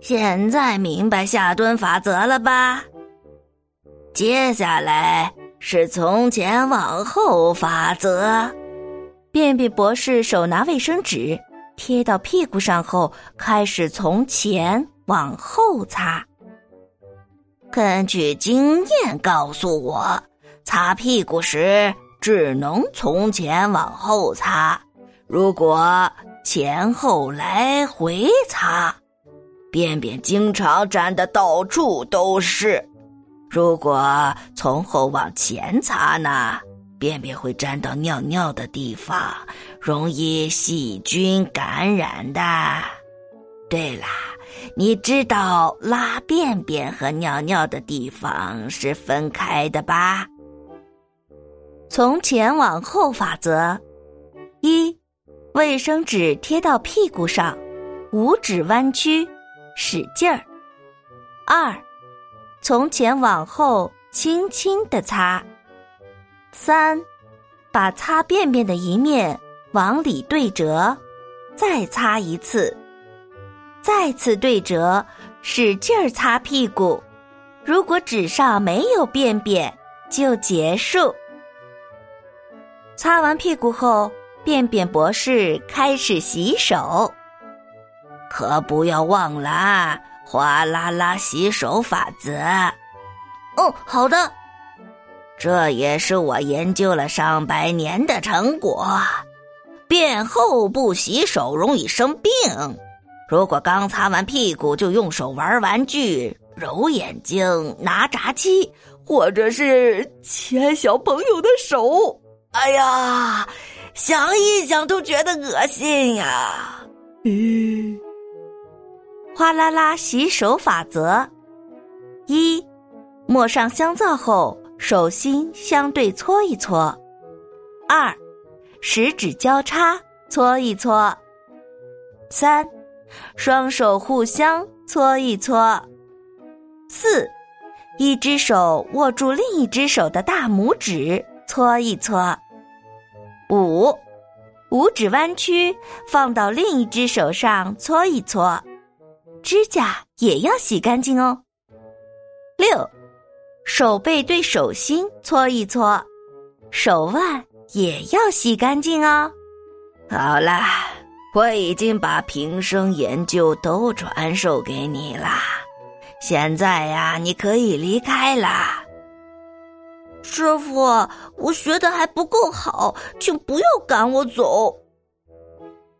现在明白下蹲法则了吧？接下来是从前往后法则。便便博士手拿卫生纸贴到屁股上后，开始从前往后擦。根据经验告诉我，擦屁股时只能从前往后擦。如果前后来回擦，便便经常粘的到处都是；如果从后往前擦呢，便便会粘到尿尿的地方，容易细菌感染的。对了，你知道拉便便和尿尿的地方是分开的吧？从前往后法则一。卫生纸贴到屁股上，五指弯曲，使劲儿。二，从前往后轻轻的擦。三，把擦便便的一面往里对折，再擦一次，再次对折，使劲儿擦屁股。如果纸上没有便便，就结束。擦完屁股后。便便博士开始洗手，可不要忘了哗啦啦洗手法则。哦，好的。这也是我研究了上百年的成果。便后不洗手容易生病。如果刚擦完屁股就用手玩玩具、揉眼睛、拿炸鸡，或者是牵小朋友的手，哎呀！想一想都觉得恶心呀！嗯，哗啦啦洗手法则：一，抹上香皂后，手心相对搓一搓；二，食指交叉搓一搓；三，双手互相搓一搓；四，一只手握住另一只手的大拇指搓一搓。五，五指弯曲，放到另一只手上搓一搓，指甲也要洗干净哦。六，手背对手心搓一搓，手腕也要洗干净哦。好啦，我已经把平生研究都传授给你啦，现在呀，你可以离开啦。师傅，我学的还不够好，请不要赶我走。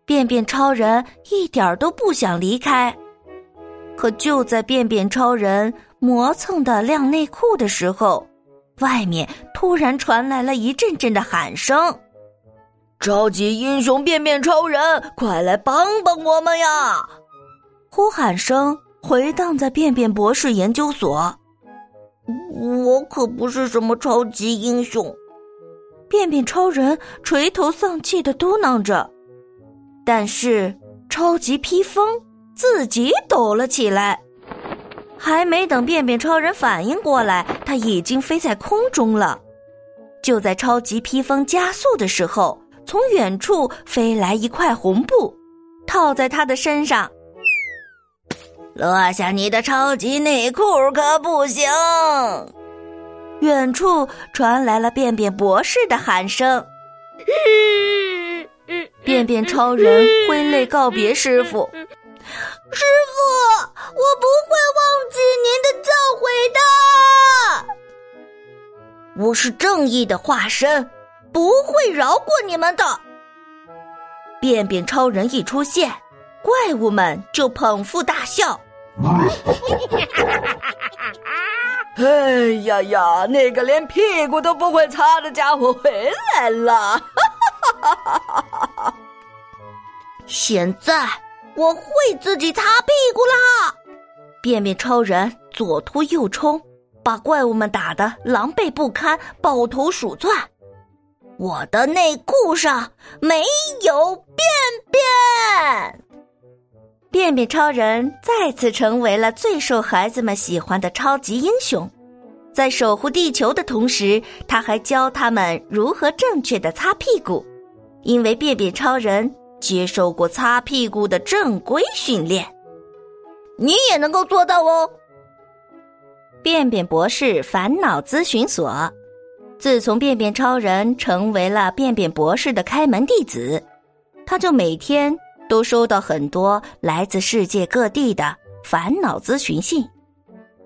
便便超人一点都不想离开，可就在便便超人磨蹭的晾内裤的时候，外面突然传来了一阵阵的喊声：“超级英雄便便超人，快来帮帮我们呀！”呼喊声回荡在便便博士研究所。我可不是什么超级英雄，便便超人垂头丧气的嘟囔着。但是超级披风自己抖了起来，还没等便便超人反应过来，他已经飞在空中了。就在超级披风加速的时候，从远处飞来一块红布，套在他的身上。落下你的超级内裤可不行！远处传来了便便博士的喊声。便便超人挥泪告别师傅：“师傅，我不会忘记您的教诲的。我是正义的化身，不会饶过你们的。”便便超人一出现，怪物们就捧腹大笑。哎呀呀！那个连屁股都不会擦的家伙回来了！现在我会自己擦屁股啦！便便超人左突右冲，把怪物们打得狼狈不堪，抱头鼠窜。我的内裤上没有便便。便便超人再次成为了最受孩子们喜欢的超级英雄，在守护地球的同时，他还教他们如何正确的擦屁股，因为便便超人接受过擦屁股的正规训练。你也能够做到哦。便便博士烦恼咨询所，自从便便超人成为了便便博士的开门弟子，他就每天都收到很多来自世界各地的烦恼咨询信。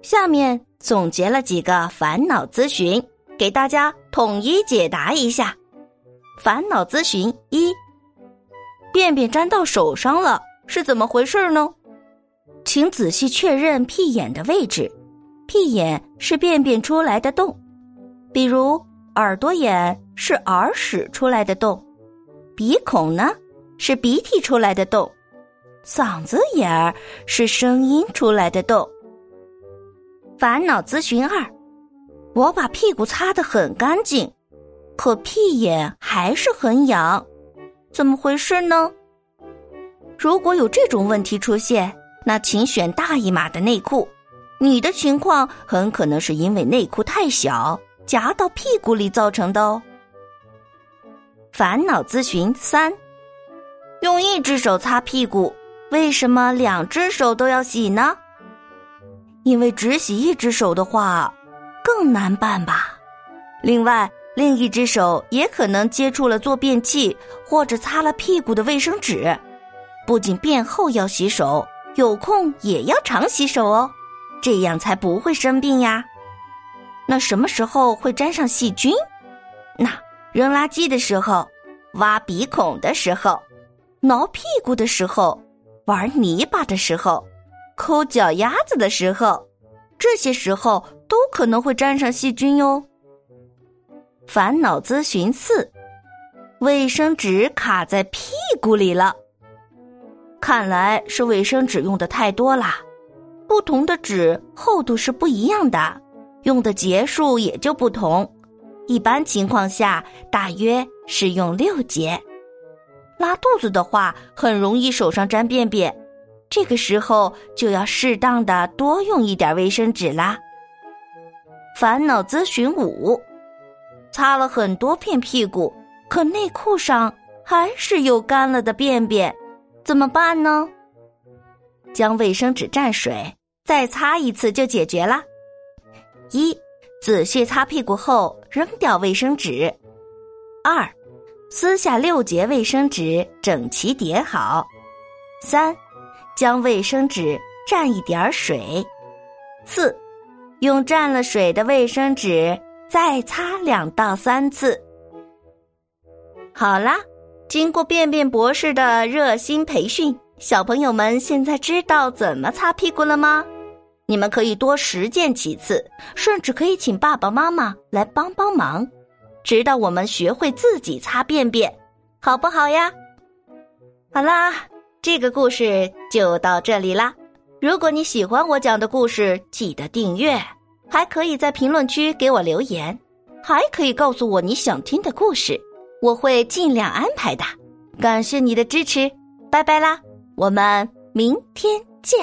下面总结了几个烦恼咨询，给大家统一解答一下。烦恼咨询一：便便粘到手上了，是怎么回事呢？请仔细确认屁眼的位置。屁眼是便便出来的洞，比如耳朵眼是耳屎出来的洞，鼻孔呢是鼻涕出来的洞，嗓子眼儿是声音出来的洞。烦恼咨询二：我把屁股擦得很干净，可屁眼还是很痒，怎么回事呢？如果有这种问题出现，那请选大一码的内裤。你的情况很可能是因为内裤太小夹到屁股里造成的哦。烦恼咨询三：用一只手擦屁股，为什么两只手都要洗呢？因为只洗一只手的话更难办吧。另外，另一只手也可能接触了坐便器或者擦了屁股的卫生纸，不仅便后要洗手，有空也要常洗手哦。这样才不会生病呀。那什么时候会沾上细菌？那扔垃圾的时候、挖鼻孔的时候、挠屁股的时候、玩泥巴的时候、抠脚丫子的时候，这些时候都可能会沾上细菌哟。烦恼咨询四：卫生纸卡在屁股里了。看来是卫生纸用的太多啦。不同的纸厚度是不一样的，用的节数也就不同。一般情况下，大约是用六节。拉肚子的话，很容易手上沾便便，这个时候就要适当的多用一点卫生纸啦。烦恼咨询五：擦了很多片屁股，可内裤上还是有干了的便便，怎么办呢？将卫生纸蘸水。再擦一次就解决了。一，仔细擦屁股后扔掉卫生纸；二，撕下六节卫生纸整齐叠好；三，将卫生纸蘸一点水；四，用蘸了水的卫生纸再擦两到三次。好啦，经过便便博士的热心培训，小朋友们现在知道怎么擦屁股了吗？你们可以多实践几次，甚至可以请爸爸妈妈来帮帮忙，直到我们学会自己擦便便，好不好呀？好啦，这个故事就到这里啦。如果你喜欢我讲的故事，记得订阅，还可以在评论区给我留言，还可以告诉我你想听的故事，我会尽量安排的。感谢你的支持，拜拜啦，我们明天见。